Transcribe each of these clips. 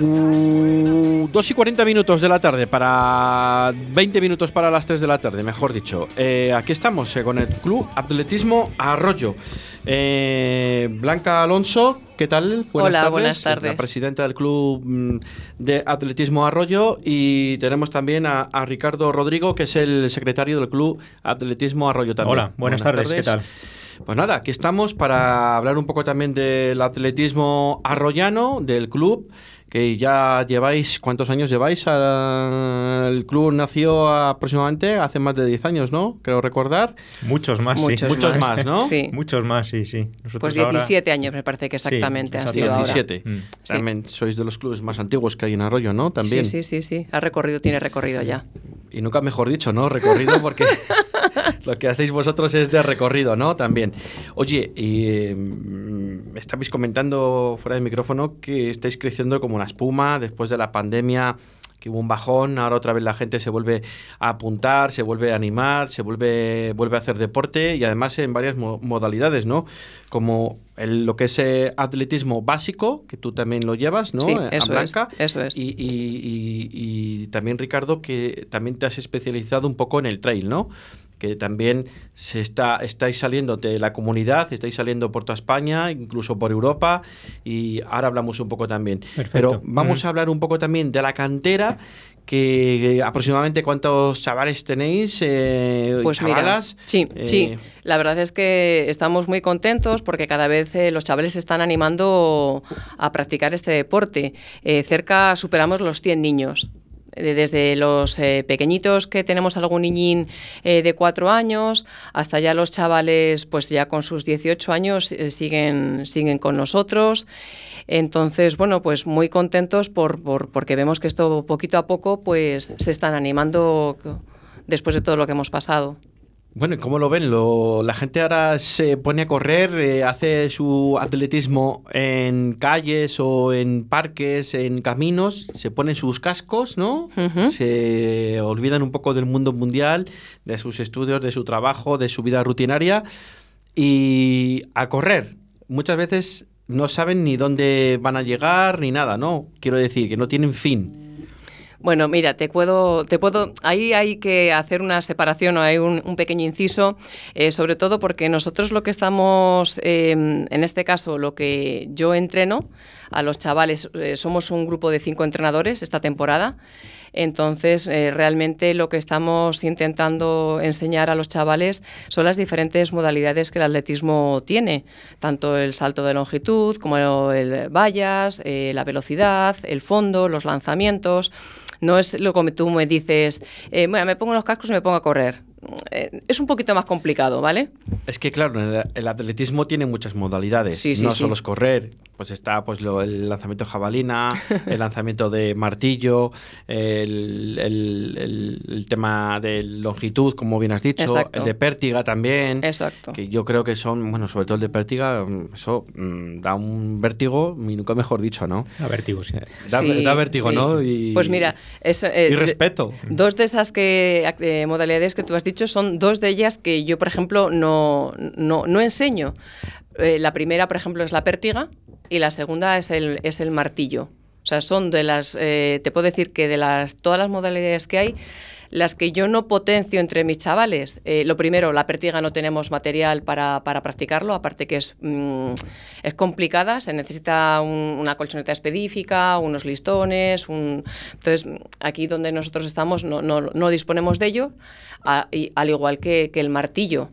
2 y 40 minutos de la tarde para 20 minutos para las 3 de la tarde, mejor dicho. Eh, aquí estamos eh, con el Club Atletismo Arroyo. Eh, Blanca Alonso, ¿qué tal? Buenas Hola, tardes. buenas tardes. La presidenta del Club mm, de Atletismo Arroyo y tenemos también a, Ricardo Rodrigo, que es el secretario del Club Atletismo Arroyo también. Hola, buenas, tardes. ¿qué tal? Pues nada, aquí estamos para hablar un poco también del atletismo arroyano, del club que ya lleváis, ¿cuántos años lleváis? El club nació aproximadamente hace más de 10 años, ¿no? Creo recordar. Muchos más, sí. Muchos más, ¿no? Sí. Muchos más, sí, sí. pues 17 años me parece que exactamente han sido 17. Mm. También sois de los clubes más antiguos que hay en Arroyo, ¿no? También. Sí, sí, sí, sí. Ha recorrido, tiene recorrido ya. Y nunca mejor dicho, ¿no? Recorrido porque lo que hacéis vosotros es de recorrido, ¿no? También. Oye, y, mm, estabais comentando fuera del micrófono que estáis creciendo como una espuma después de la pandemia que hubo un bajón, ahora otra vez la gente se vuelve a apuntar, se vuelve a animar, se vuelve, vuelve a hacer deporte y además en varias modalidades, ¿no? Como el, lo que es eh, atletismo básico, que tú también lo llevas, ¿no? Sí, eso es. Eso es. Y, y, también, Ricardo, que también te has especializado un poco en el trail, ¿no? Que también se está, estáis saliendo de la comunidad, estáis saliendo por toda España, incluso por Europa, y ahora hablamos un poco también. Pero vamos a hablar un poco también de la cantera, que aproximadamente cuántos chavales tenéis, eh, pues chavalas. sí, eh, sí. La verdad es que estamos muy contentos porque cada vez eh, los chavales se están animando a practicar este deporte. cerca superamos los 100 niños desde los eh, pequeñitos que tenemos algún niñín eh, de cuatro años hasta ya los chavales pues ya con sus 18 años eh, siguen, siguen con nosotros. Entonces, bueno, pues muy contentos por, por, porque vemos que esto poquito a poco pues se están animando después de todo lo que hemos pasado. Bueno, ¿cómo lo ven? Lo, la gente ahora se pone a correr, eh, hace su atletismo en calles o en parques, en caminos, se ponen sus cascos, ¿no? Se olvidan un poco del mundo mundial, de sus estudios, de su trabajo, de su vida rutinaria y a correr. Muchas veces no saben ni dónde van a llegar ni nada, ¿no? Quiero decir, que no tienen fin. Bueno, mira, te puedo, te puedo, ahí hay que hacer una separación o hay un, pequeño inciso, eh, sobre todo porque nosotros lo que estamos, em, en este caso, lo que yo entreno a los chavales, eh, somos un grupo de cinco entrenadores esta temporada. Entonces, eh, realmente lo que estamos intentando enseñar a los chavales son las diferentes modalidades que el atletismo tiene, tanto el salto de longitud como el vallas, la velocidad, el fondo, los lanzamientos. No es lo que tú me dices, eh, me pongo los cascos y me pongo a correr. Eh, es un poquito más complicado, ¿vale? Es que claro, el, atletismo tiene muchas modalidades, no solo es correr, pues está pues lo, el lanzamiento de jabalina, el lanzamiento de martillo, el, el, tema de longitud, como bien has dicho, el de pértiga también, Exacto. que yo creo que son, bueno, sobre todo el de pértiga, eso mm, da un vértigo, y nunca mejor dicho, ¿no? Da vértigo, sí. Da, vértigo, ¿no? Y, pues mira, eh, y respeto. Dos de esas que, eh, modalidades que tú has dicho son dos de ellas que yo, por ejemplo, no, no, enseño. Eh, la primera, por ejemplo, es la pértiga y la segunda es el, es el martillo. O sea, son de las, eh, te puedo decir que de las, todas las modalidades que hay, las que yo no potencio entre mis chavales, eh, lo primero, la pértiga no tenemos material para, practicarlo, aparte que es, mm, es complicada, se necesita una colchoneta específica, unos listones, un... entonces aquí donde nosotros estamos no, no, no disponemos de ello, al igual que, que el martillo.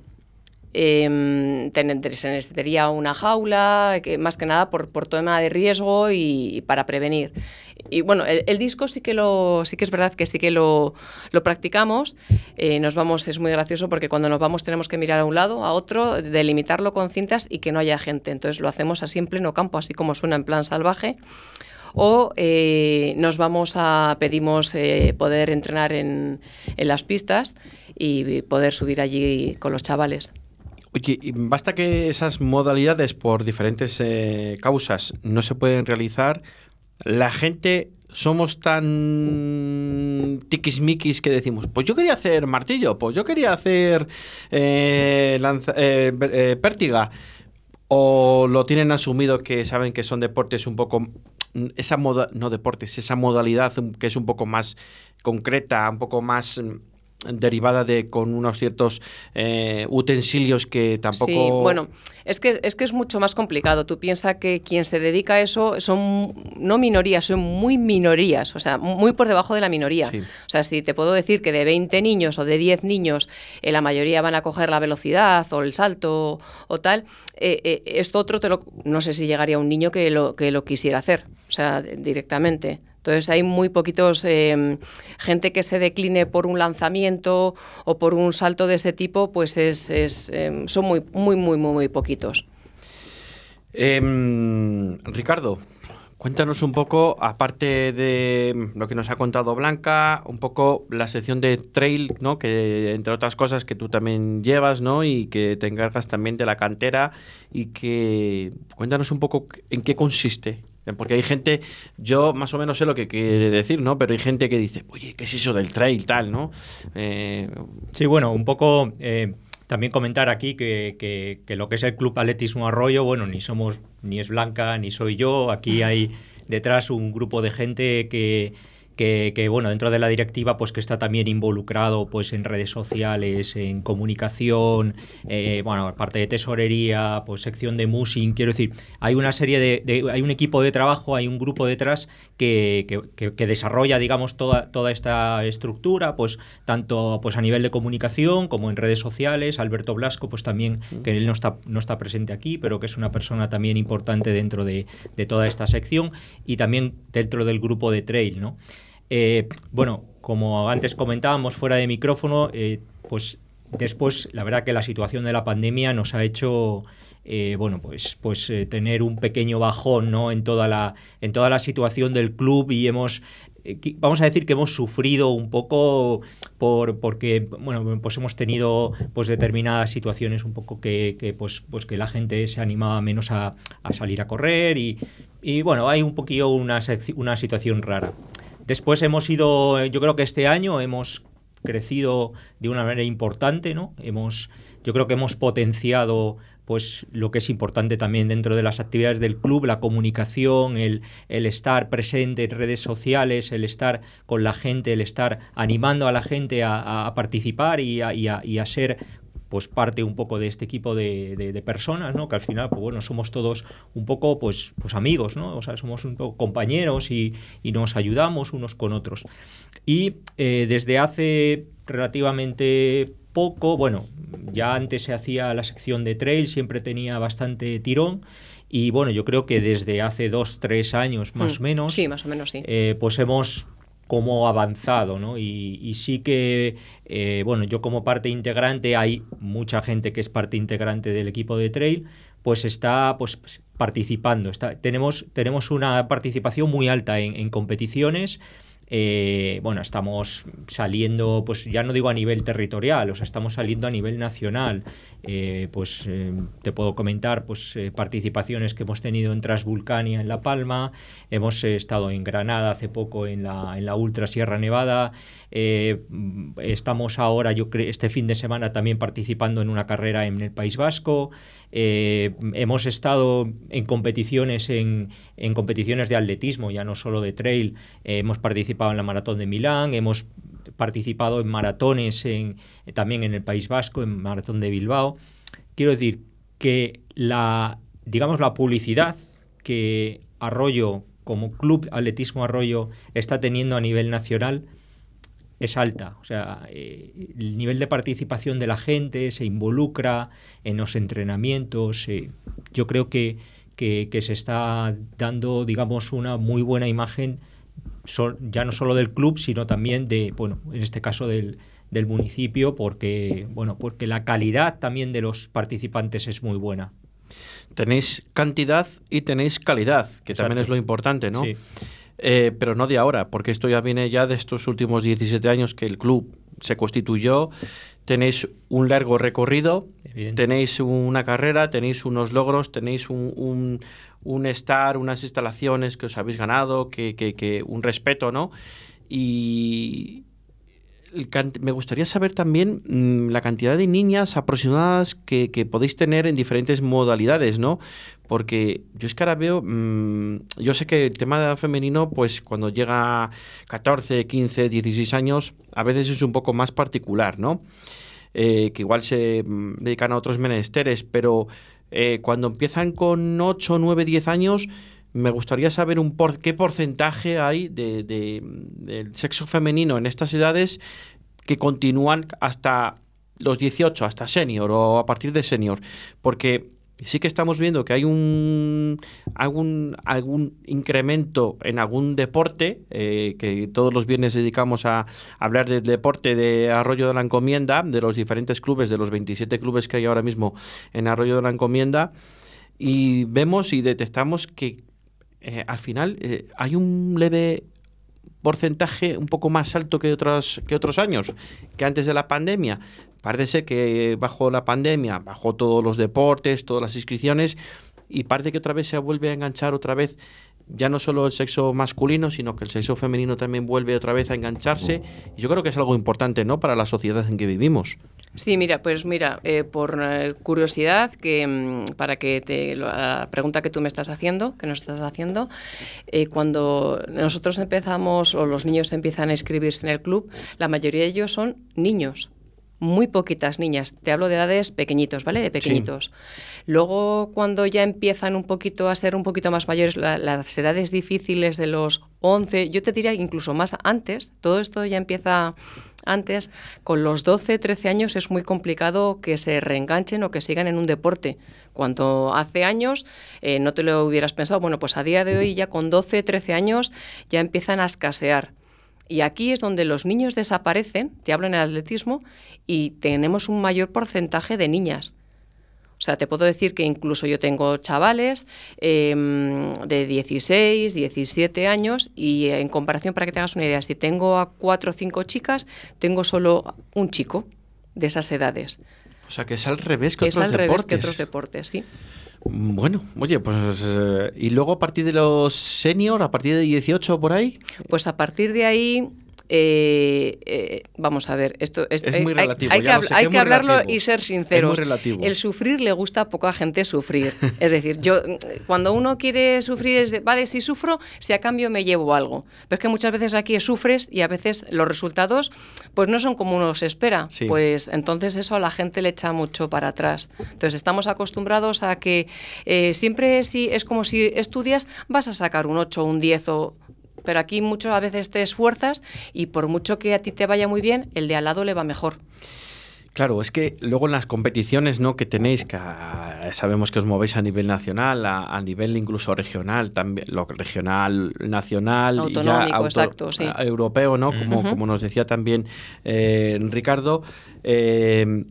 Eh, se necesitaría una jaula, que, más que nada por, por tema de riesgo y, para prevenir. Y bueno, el, disco sí que lo sí que es verdad que sí que lo, lo practicamos. Eh, nos vamos, es muy gracioso porque cuando nos vamos tenemos que mirar a un lado, a otro, delimitarlo con cintas y que no haya gente. Entonces lo hacemos así en pleno campo, así como suena en plan salvaje o eh, nos vamos a pedimos eh, poder entrenar en, en, las pistas y poder subir allí con los chavales. Oye, basta que esas modalidades por diferentes eh, causas no se pueden realizar, la gente somos tan tiquismiquis que decimos, pues yo quería hacer martillo, pues yo quería hacer eh, eh, pértiga, o lo tienen asumido que saben que son deportes un poco esa moda, no deportes, esa modalidad que es un poco más concreta, un poco más derivada de con unos ciertos eh, utensilios que tampoco... Sí, bueno, es que, es que es mucho más complicado. Tú piensas que quien se dedica a eso son no minorías, son muy minorías, o sea, muy por debajo de la minoría. O sea, si te puedo decir que de 20 niños o de 10 niños, eh, la mayoría van a coger la velocidad o el salto o tal, eh, esto otro te lo, no sé si llegaría un niño que lo, que lo quisiera hacer, o sea, directamente. Entonces hay muy poquitos em, gente que se decline por un lanzamiento o por un salto de ese tipo, pues es, em, son muy, muy, muy, muy, muy poquitos. Em, Ricardo, Cuéntanos un poco, aparte de lo que nos ha contado Blanca, un poco la sección de trail, ¿no? Que entre otras cosas que tú también llevas, ¿no? Y que te encargas también de la cantera y que cuéntanos un poco en qué consiste. Porque hay gente, yo más o menos sé lo que quiere decir, ¿no? Pero hay gente que dice, oye, ¿qué es eso del trail tal, no? Eh, sí, bueno, un poco eh, también comentar aquí que, que, lo que es el Club Atletismo Arroyo, bueno, ni somos, ni es Blanca, ni soy yo. Aquí hay detrás un grupo de gente que que, bueno, dentro de la directiva, pues que está también involucrado pues en redes sociales, en comunicación, eh, bueno, parte de tesorería, pues sección de musing, quiero decir, hay una serie de, hay un equipo de trabajo, hay un grupo detrás que, que, desarrolla, digamos, toda, toda esta estructura, pues tanto pues a nivel de comunicación como en redes sociales, Alberto Blasco, pues también, que él no está, no está presente aquí, pero que es una persona también importante dentro de, de toda esta sección. Y también dentro del grupo de trail, ¿no? Eh, bueno, como antes comentábamos fuera de micrófono, eh, pues después la verdad que la situación de la pandemia nos ha hecho eh, bueno, pues, pues tener un pequeño bajón ¿no? en, toda la, en toda la situación del club y hemos vamos a decir que hemos sufrido un poco por porque bueno pues hemos tenido pues determinadas situaciones un poco que, pues pues que la gente se animaba menos a, salir a correr y, y, bueno hay un poquillo una, una situación rara Después hemos ido, yo creo que este año hemos crecido de una manera importante, ¿no? Hemos, yo creo que hemos potenciado pues lo que es importante también dentro de las actividades del club, la comunicación, el, estar presente en redes sociales, el estar con la gente, el estar animando a la gente a, participar y a, ser pues parte un poco de este equipo de, personas, ¿no? Que al final, pues bueno, somos todos un poco, pues, pues amigos, ¿no? O sea, somos un poco compañeros y, nos ayudamos unos con otros. Y eh, desde hace relativamente poco, bueno, ya antes se hacía la sección de trail, siempre tenía bastante tirón. Y bueno, yo creo que desde hace dos, tres años más o mm. menos. Sí, más o menos, sí. Eh, pues hemos como avanzado, ¿no? Y, sí que, eh, bueno, yo como parte integrante, hay mucha gente que es parte integrante del equipo de trail, pues está pues, participando. Tenemos, tenemos una participación muy alta en, en competiciones. Eh, bueno, estamos saliendo, pues ya no digo a nivel territorial, o sea, estamos saliendo a nivel nacional. Eh, pues eh, te puedo comentar pues participaciones que hemos tenido en Transvulcania en La Palma, hemos estado en Granada hace poco en la, en la Ultra Sierra Nevada, estamos ahora, yo creo, este fin de semana también participando en una carrera en el País Vasco. Eh, hemos estado en competiciones, en, competiciones de atletismo, ya no solo de trail. Eh, hemos participado en la maratón de Milán, hemos participado en maratones en, también en el País Vasco, en maratón de Bilbao. Quiero decir que la, digamos, la publicidad que Arroyo, como Club Atletismo Arroyo, está teniendo a nivel nacional es alta. O sea, eh, el nivel de participación de la gente se involucra en los entrenamientos. Eh, yo creo que, que, se está dando, digamos, una muy buena imagen ya no solo del club, sino también de, bueno, en este caso del, del municipio, porque, bueno, porque la calidad también de los participantes es muy buena. Tenéis cantidad y tenéis calidad, que también es lo importante, ¿no? Sí. Eh, pero no de ahora, porque esto ya viene ya de estos últimos 17 años que el club se constituyó. Tenéis un largo recorrido, tenéis una carrera, tenéis unos logros, tenéis un, un, estar, unas instalaciones que os habéis ganado, que, que, un respeto, ¿no? Y me gustaría saber también mm, la cantidad de niñas aproximadas que, podéis tener en diferentes modalidades, ¿no? Porque yo es que ahora veo, mm, yo sé que el tema femenino, pues cuando llega 14, 15, 16 años, a veces es un poco más particular, ¿no? Eh, que igual se mm, dedican a otros menesteres, pero eh, cuando empiezan con 8, 9, 10 años, me gustaría saber un por, qué porcentaje hay de, del sexo femenino en estas edades que continúan hasta los 18, hasta senior o a partir de senior. Porque sí que estamos viendo que hay un algún, algún incremento en algún deporte, eh, que todos los viernes dedicamos a, hablar del deporte de Arroyo de la Encomienda, de los diferentes clubes, de los 27 clubes que hay ahora mismo en Arroyo de la Encomienda, y vemos y detectamos que eh, al final eh, hay un leve porcentaje un poco más alto que otros, que otros años, que antes de la pandemia. Parece ser que bajo la pandemia, bajo todos los deportes, todas las inscripciones, y parece que otra vez se vuelve a enganchar otra vez ya no solo el sexo masculino, sino que el sexo femenino también vuelve otra vez a engancharse. Y yo creo que es algo importante, ¿no? Para la sociedad en que vivimos. Sí, mira, pues mira, eh, por eh, curiosidad, que mm, para que te, la pregunta que tú me estás haciendo, que nos estás haciendo, eh, cuando nosotros empezamos o los niños empiezan a inscribirse en el club, la mayoría de ellos son niños muy poquitas niñas. Te hablo de edades pequeñitos, ¿vale? De pequeñitos. Luego, cuando ya empiezan un poquito a ser un poquito más mayores, las edades difíciles de los 11, yo te diría incluso más antes, todo esto ya empieza antes, con los 12, 13 años es muy complicado que se reenganchen o que sigan en un deporte. Cuando hace años eh, no te lo hubieras pensado, bueno, pues a día de hoy ya con 12, 13 años ya empiezan a escasear. Y aquí es donde los niños desaparecen, te hablo en el atletismo, y tenemos un mayor porcentaje de niñas. O sea, te puedo decir que incluso yo tengo chavales em, de 16, 17 años y en comparación, para que te hagas una idea, si tengo a cuatro o cinco chicas, tengo solo un chico de esas edades. O sea, que es al revés que es otros al deportes. Revés que otros deportes, sí. Bueno, oye, pues eh, y luego a partir de los senior, a partir de 18 por ahí. Pues a partir de ahí eh, eh, vamos a ver, esto es, muy relativo. Hay, que, hablarlo y ser sinceros. El sufrir le gusta a poca gente sufrir. es decir, yo cuando uno quiere sufrir es de, vale, si sufro, si a cambio me llevo algo. Pero es que muchas veces aquí sufres y a veces los resultados pues no son como uno se espera. Pues entonces eso a la gente le echa mucho para atrás. Entonces estamos acostumbrados a que eh, siempre si es como si estudias vas a sacar un 8, un 10 o pero aquí muchas a veces te esfuerzas y por mucho que a ti te vaya muy bien, el de al lado le va mejor. Claro, es que luego en las competiciones ¿no? que tenéis, que ah, sabemos que os movéis a nivel nacional, a, nivel incluso regional, también lo regional, nacional, Autonómico, exacto, sí. europeo, ¿no? Como, como nos decía también eh, Ricardo. Eh,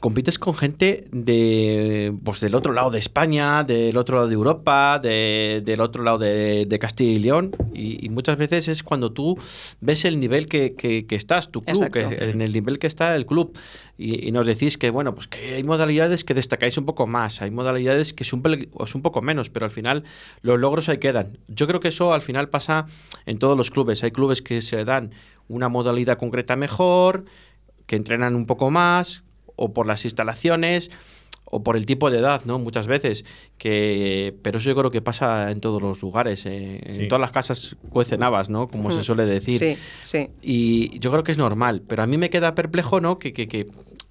compites con gente de pues del otro lado de España, del otro lado de Europa, del otro lado de, Castilla y León, y, muchas veces es cuando tú ves el nivel que, estás, tu club, en el nivel que está el club, y, nos decís que bueno, pues que hay modalidades que destacáis un poco más, hay modalidades que son un poco menos, pero al final los logros ahí quedan. Yo creo que eso al final pasa en todos los clubes, hay clubes que se dan una modalidad concreta mejor, que entrenan un poco más, o por las instalaciones o por el tipo de edad, ¿no? Muchas veces. Que, pero eso yo creo que pasa en todos los lugares. Eh, en todas las casas cuecen habas, ¿no? Como se suele decir. Sí, sí. Y yo creo que es normal. Pero a mí me queda perplejo, ¿no? Que, que, que,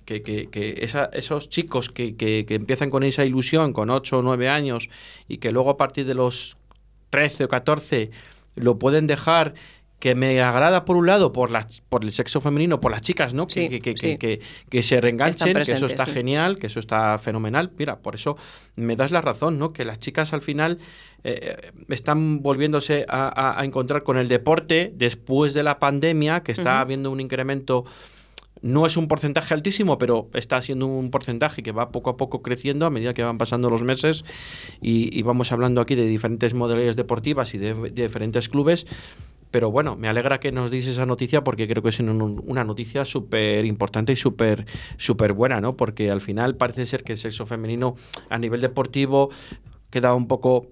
que, esos chicos que, que, empiezan con esa ilusión, con 8 o 9 años, y que luego a partir de los 13 o 14 lo pueden dejar que me agrada por un lado por las por el sexo femenino, por las chicas, ¿no? que, que, que, se reenganchen, que eso está genial, que eso está fenomenal. Mira, por eso me das la razón, ¿no? Que las chicas al final eh, eh, están volviéndose a, encontrar con el deporte después de la pandemia, que está habiendo un incremento no es un porcentaje altísimo, pero está siendo un porcentaje que va poco a poco creciendo a medida que van pasando los meses y, vamos hablando aquí de diferentes modalidades deportivas y de diferentes clubes pero bueno, me alegra que nos deis esa noticia porque creo que es una noticia súper importante y súper súper buena, ¿no? Porque al final parece ser que el sexo femenino a nivel deportivo queda un poco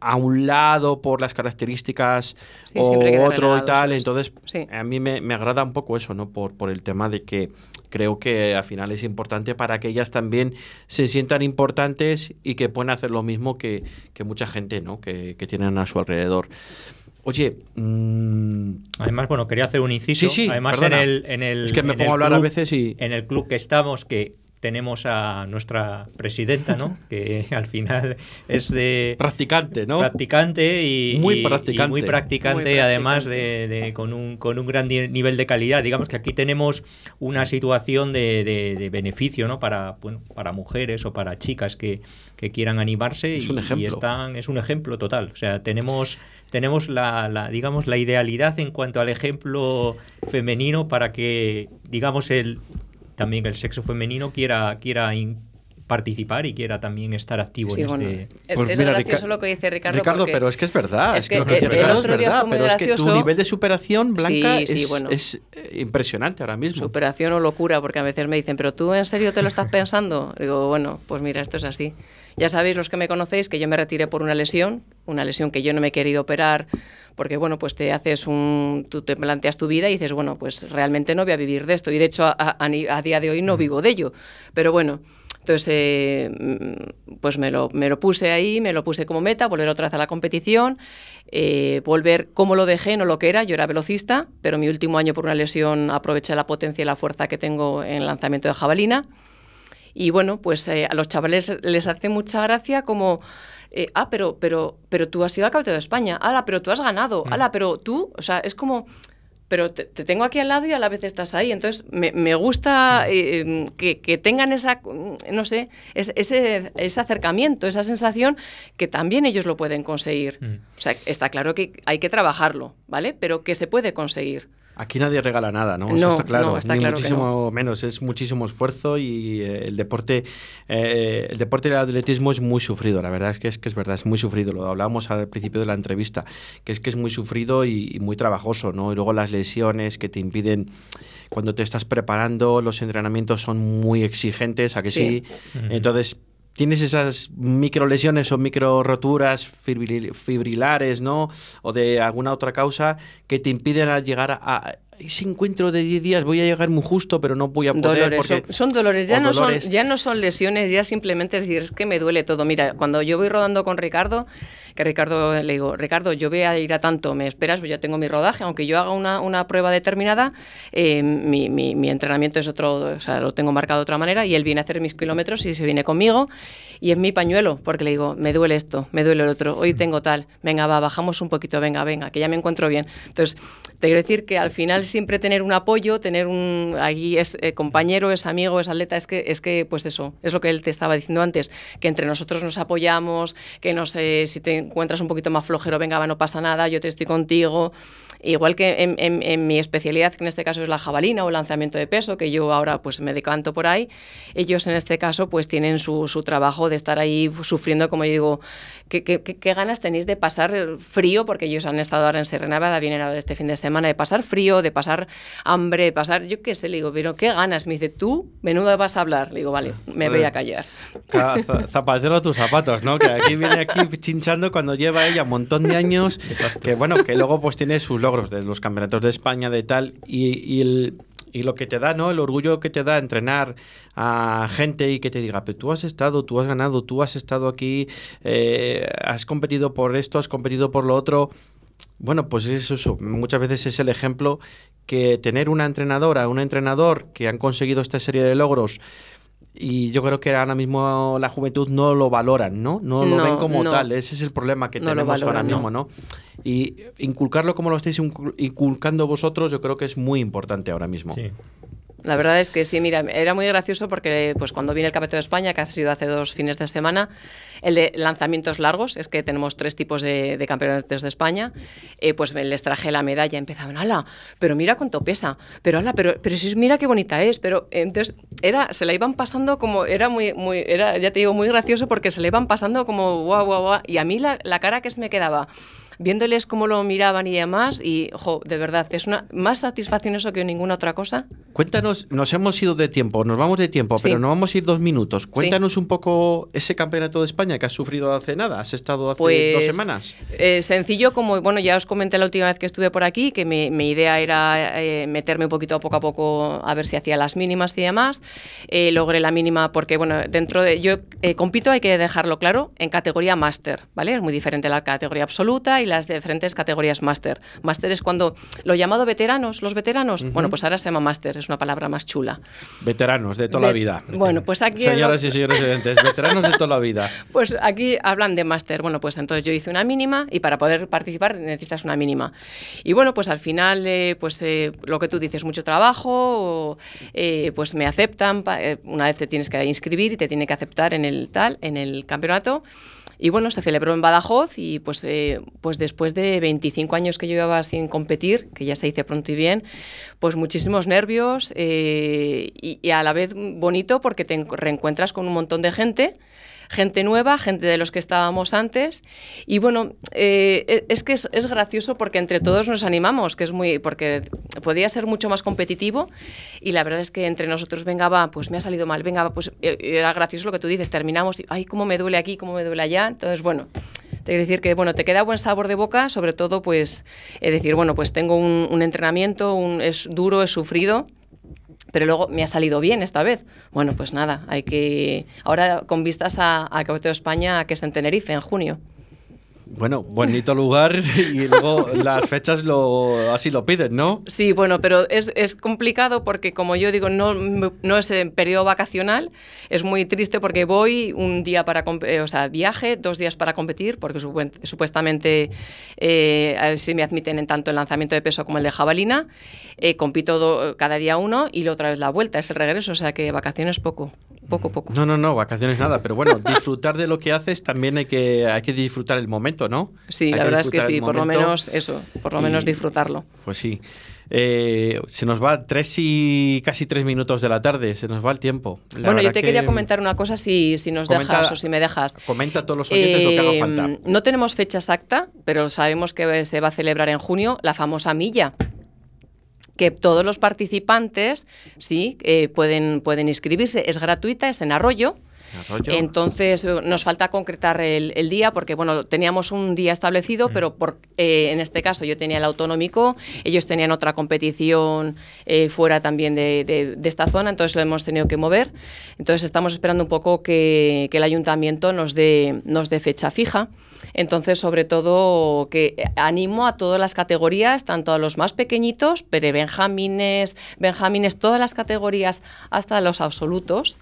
a un lado por las características Sí, o otro y tal. Entonces, Sí. a mí me, me agrada un poco eso, ¿no? Por, por el tema de que creo que al final es importante para que ellas también se sientan importantes y que puedan hacer lo mismo que, que mucha gente, ¿no? Que, que tienen a su alrededor. Oye, mm, Además, bueno, quería hacer un inciso. Sí, sí, Además, en el, en el. Es que me pongo a hablar a club- veces y- En el club que estamos, que tenemos a nuestra presidenta, ¿no? que al final es de. practicante, ¿no? Practicante y Muy y- y practicante. muy practicante, Muy además practicante. de, de- con, un, con un gran ni- nivel de calidad. Digamos que aquí tenemos una situación de, de- de beneficio ¿no? para, bueno, para mujeres o para chicas que, que quieran animarse Es y, un y ejemplo. están, es un ejemplo total. O sea, tenemos, tenemos la, la, digamos, la idealidad en cuanto al ejemplo femenino para que, digamos, el, también el sexo femenino quiera, quiera in- participar y quiera también estar activo Sí, en bueno, este... es, Pues es mira, gracioso Rica- lo que dice Ricardo. Ricardo, pero es que es verdad. es Es que, que lo que dice el- Ricardo el es otro día verdad. fue muy Pero es que tu nivel de superación, Blanca, Sí, sí, es, bueno. es, eh, impresionante ahora mismo. Superación o locura, porque a veces me dicen, ¿pero tú en serio te lo estás pensando? Digo, bueno, pues mira, esto es así. Ya sabéis los que me conocéis que yo me retiré por una lesión, una lesión que yo no me he querido operar, porque bueno, pues te haces un, tú te planteas tu vida y dices, bueno, pues realmente no voy a vivir de esto. Y de hecho a, día de hoy no vivo de ello. Pero bueno, entonces eh, mm, pues me lo, me lo puse ahí, me lo puse como meta, volver otra vez a la competición, eh, volver como lo dejé, no lo que era. Yo era velocista, pero mi último año por una lesión aproveché la potencia y la fuerza que tengo en lanzamiento de jabalina. Y bueno, pues eh, a los chavales les hace mucha gracia como, eh, ah, pero, pero, pero tú has ido al Campeonato de España, ala, pero tú has ganado, Mm. ala, pero tú, o sea, es como, pero te, te tengo aquí al lado y a la vez estás ahí. Entonces, me, me gusta eh, eh, que, que tengan esa, mm, no sé, es- ese, ese acercamiento, esa sensación que también ellos lo pueden conseguir. Mm. O sea, está claro que hay que trabajarlo, ¿vale? Pero que se puede conseguir. Aquí nadie regala nada, ¿no? Eso No, está claro. no, está Ni claro que muchísimo menos. Es muchísimo esfuerzo y eh, el deporte, eh, el deporte del atletismo es muy sufrido. La verdad es que es que es verdad, es muy sufrido. Lo hablábamos al principio de la entrevista, que es que es muy sufrido y, y muy trabajoso, ¿no? Y luego las lesiones que te impiden cuando te estás preparando, los entrenamientos son muy exigentes, a que sí. Entonces tienes esas micro lesiones o micro roturas fibril- fibrilares, ¿no? O de alguna otra causa que te impiden a llegar a, a ese encuentro de 10 días. Voy a llegar muy justo, pero no voy a poder Dolores, porque son, son dolores, ya o no dolores. son, ya no son lesiones, ya simplemente es decir, es que me duele todo. Mira, cuando yo voy rodando con Ricardo, que Ricardo le digo, Ricardo, yo voy a ir a tanto, me esperas, pues ya tengo mi rodaje, aunque yo haga una, una prueba determinada, eh, mi, mi- mi entrenamiento es otro, o sea, lo tengo marcado de otra manera, y él viene a hacer mis kilómetros y se viene conmigo, y es mi pañuelo, porque le digo, me duele esto, me duele el otro, hoy tengo tal, venga, va, bajamos un poquito, venga, venga, que ya me encuentro bien. Entonces, te quiero decir que al final siempre tener un apoyo, tener un ahí es eh, compañero, es amigo, es atleta, es que es que pues eso, es lo que él te estaba diciendo antes, que entre nosotros nos apoyamos, que no sé si te encuentras un poquito más flojero, venga, va, no pasa nada, yo te estoy contigo. Igual que en, en- en mi especialidad, que en este caso es la jabalina o lanzamiento de peso, que yo ahora pues me decanto por ahí, ellos en este caso pues tienen su, su trabajo de estar ahí sufriendo, como yo digo, ¿qué, qué, qué- ganas tenéis de pasar frío? Porque ellos han estado ahora en Sierra Nevada, vienen ahora este fin de semana, de pasar frío, de pasar hambre, de pasar, yo qué sé, le digo, pero qué ganas, me dice, tú, menuda vas a hablar, le digo, vale, me voy a callar. Ca- za- Zapatero a tus zapatos, ¿no? Que aquí viene aquí chinchando cuando lleva ella un montón de años. Que bueno, que luego pues tiene sus logros de los campeonatos de España, de tal. Y, y el, y lo que te da, ¿no? El orgullo que te da entrenar a gente y que te diga, pero tú has estado, tú has ganado, tú has estado aquí, eh, has competido por esto, has competido por lo otro. Bueno, pues es eso. Muchas veces es el ejemplo que tener una entrenadora, un entrenador que han conseguido esta serie de logros y yo creo que ahora mismo la juventud no lo valoran, ¿no? No lo No, ven como no. tal. Ese es el problema que No tenemos ahora valoran, mismo, ¿no? Y inculcarlo como lo estáis incul- inculcando vosotros, yo creo que es muy importante ahora mismo. Sí. La verdad es que sí, mira, era muy gracioso porque pues cuando vine el Campeonato de España, que ha sido hace dos fines de semana, el de lanzamientos largos, es que tenemos tres tipos de, de campeonatos de España, eh, pues les traje la medalla, empezaban, ala, pero mira cuánto pesa, pero ala, pero, pero mira qué bonita es, pero entonces era, se la iban pasando como, era muy, muy, era, ya te digo, muy gracioso porque se le iban pasando como guau, guau, guau, y a mí la, la cara que se me quedaba, viéndoles cómo lo miraban y demás, y, jo, de verdad, es una más satisfacción eso que ninguna otra cosa. Cuéntanos, nos hemos ido de tiempo, nos vamos de tiempo, Sí. pero nos vamos a ir dos minutos. Cuéntanos un poco ese campeonato de España que has sufrido hace nada. ¿Has estado hace Pues, dos semanas? eh, sencillo, como bueno, ya os comenté la última vez que estuve por aquí, que mi, mi idea era eh, meterme un poquito a poco a poco a ver si hacía las mínimas y demás. Eh, logré la mínima porque, bueno, dentro de. Yo eh, compito, hay que dejarlo claro, en categoría máster, ¿vale? Es muy diferente la categoría absoluta y las diferentes categorías máster. Máster es cuando. Lo llamado veteranos, los veteranos, bueno, pues ahora se llama máster, es una palabra más chula. Veteranos de toda la vida. bueno, pues aquí Señoras lo- y señores oyentes, veteranos de toda la vida. Pues aquí hablan de máster. Bueno, pues entonces yo hice una mínima y para poder participar necesitas una mínima. Y bueno, pues al final, eh, pues eh, lo que tú dices, mucho trabajo, o, eh, pues me aceptan. eh, una vez te tienes que inscribir y te tiene que aceptar en el tal, en el campeonato. Y bueno, se celebró en Badajoz y pues, eh, pues después de 25 años que yo llevaba sin competir, que ya se dice pronto y bien, pues muchísimos nervios eh, y, a la vez bonito porque te encu- reencuentras con un montón de gente, gente nueva, gente de los que estábamos antes. Y bueno, eh, e- es que es, gracioso porque entre todos nos animamos, que es muy, porque podía ser mucho más competitivo y la verdad es que entre nosotros, venga, va, pues me ha salido mal, venga, va, pues eh, era gracioso lo que tú dices, terminamos, y, ay, cómo me duele aquí, cómo me duele allá. Entonces, bueno. Te quiero decir que bueno, te queda buen sabor de boca, sobre todo pues es decir, bueno, pues tengo un, un entrenamiento, un- es duro, es sufrido, pero luego me ha salido bien esta vez. Bueno, pues nada, hay que ahora con vistas a, a de España que es en Tenerife en junio. Bueno, bonito lugar y luego las fechas lo, así lo piden, ¿no? Sí, bueno, pero es, es complicado porque, como yo digo, no, no es en periodo vacacional. Es muy triste porque voy un día para, eh, o sea, viaje, dos días para competir, porque supu- supuestamente eh, si me admiten en tanto el lanzamiento de peso como el de jabalina. Eh, compito do- cada día uno y otra vez la vuelta, es el regreso, o sea que vacaciones poco, poco, poco. No, no, no, vacaciones nada, pero bueno, disfrutar de lo que haces también hay que, hay que disfrutar el momento, ¿no? Sí, Hay la verdad es que sí, por lo menos eso, por lo menos y- disfrutarlo. Pues sí. Eh, se nos va tres y casi tres minutos de la tarde, se nos va el tiempo. La bueno, yo te que- quería comentar una cosa si, si nos Comenta- dejas o si me dejas. Comenta a todos los oyentes lo que haga falta. No tenemos fecha exacta, pero sabemos que se va a celebrar en junio la famosa milla. Que todos los participantes sí eh, pueden, pueden inscribirse. Es gratuita, es en Arroyo. Arroyo. Entonces eh, nos falta concretar el, el día porque bueno teníamos un día establecido, pero por, eh, en este caso yo tenía el autonómico, ellos tenían otra competición eh, fuera también de, de- de esta zona, entonces lo hemos tenido que mover. Entonces estamos esperando un poco que, que el ayuntamiento nos dé, nos dé fecha fija. Entonces, sobre todo, que animo a todas las categorías, tanto a los más pequeñitos, pero benjamines, benjamines, todas las categorías, hasta los absolutos,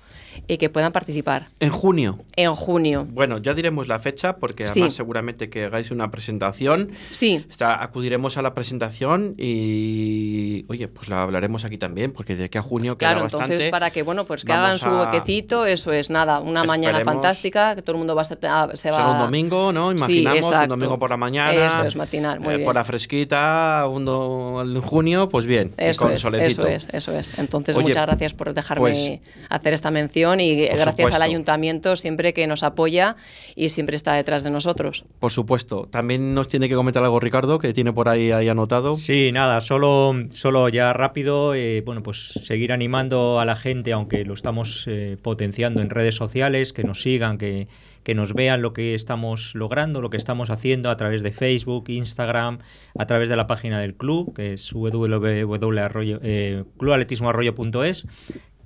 eh, que puedan participar En junio. en junio. Bueno, ya diremos la fecha porque Sí. además seguramente que hagáis una presentación. Sí, Está- acudiremos a la presentación y, oye, pues la hablaremos aquí también porque de aquí a junio queda claro, bastante. entonces para que bueno, pues que Vamos hagan su a- huequecito, eso es nada, una mañana Esperemos- fantástica, que todo el mundo va a, estar- a- se va Será un domingo, ¿no? Sí, Imaginamos un exacto. domingo por la mañana. Eso es, matinal, muy eh, bien. Por la fresquita, un do- en junio, pues bien. Eso con es, solecito. eso es, eso es. Entonces, Oye, muchas gracias por dejarme pues- hacer esta mención y Por gracias supuesto. al ayuntamiento siempre que nos apoya y siempre está detrás de nosotros. Por supuesto. También nos tiene que comentar algo Ricardo, que tiene por ahí, ahí anotado. Sí, nada, solo, solo ya rápido, eh, bueno, pues seguir animando a la gente, aunque lo estamos eh, potenciando en redes sociales, que nos sigan, que, que nos vean lo que estamos logrando, lo que estamos haciendo a través de Facebook, Instagram, a través de la página del club, que es www.clubatletismoarroyo.es.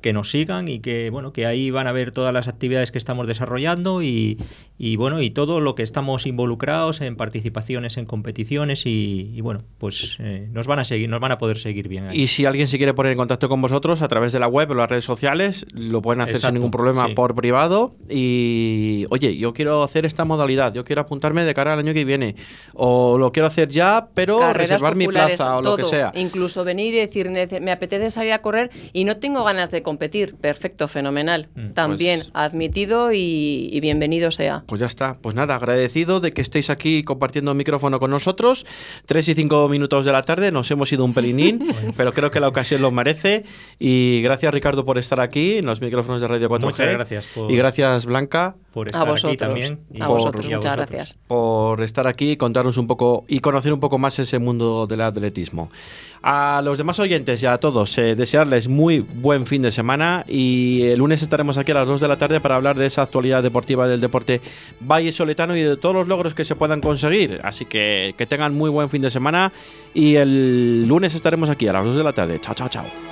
Que nos sigan y que bueno que ahí van a ver todas las actividades que estamos desarrollando y, y, bueno y todo lo que estamos involucrados en participaciones en competiciones y, y, bueno pues eh, nos van a seguir nos van a poder seguir bien ahí. Y si alguien se quiere poner en contacto con vosotros a través de la web o las redes sociales, lo pueden hacer Exacto, sin ningún problema sí. por privado. Y, oye, yo quiero hacer esta modalidad, yo quiero apuntarme de cara al año que viene. O lo quiero hacer ya, pero Carreras reservar mi plaza o lo que sea. Incluso venir y decir, "Nece- me apetece salir a correr y no tengo ganas de competir. Perfecto, fenomenal. Mm, También pues- admitido y, y bienvenido sea. Pues ya está. Pues nada, agradecido de que estéis aquí compartiendo micrófono con nosotros. Tres y cinco minutos de la tarde, nos hemos ido un pelinín, pero creo que la ocasión lo merece. Y gracias, Ricardo, por estar aquí en los micrófonos de Radio 4G. Muchas gracias por- Y gracias, Blanca. Por estar a vosotros, aquí también. a por- vosotros, y a muchas vosotros. gracias. por estar aquí, contarnos un poco y conocer un poco más ese mundo del atletismo. A los demás oyentes y a todos, eh, desearles muy buen fin de semana y el lunes estaremos aquí a las 2 de la tarde para hablar de esa actualidad deportiva del deporte Valle Soletano y de todos los logros que se puedan conseguir. Así que que tengan muy buen fin de semana y el lunes estaremos aquí a las 2 de la tarde. Chao, chao, chao.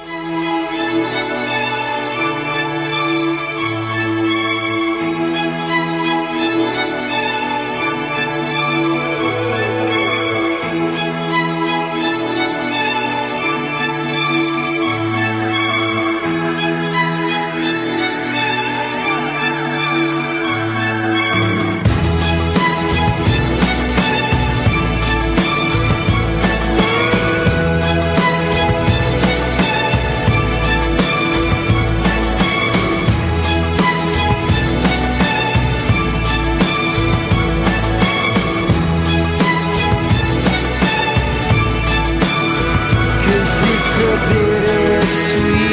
Bittersweet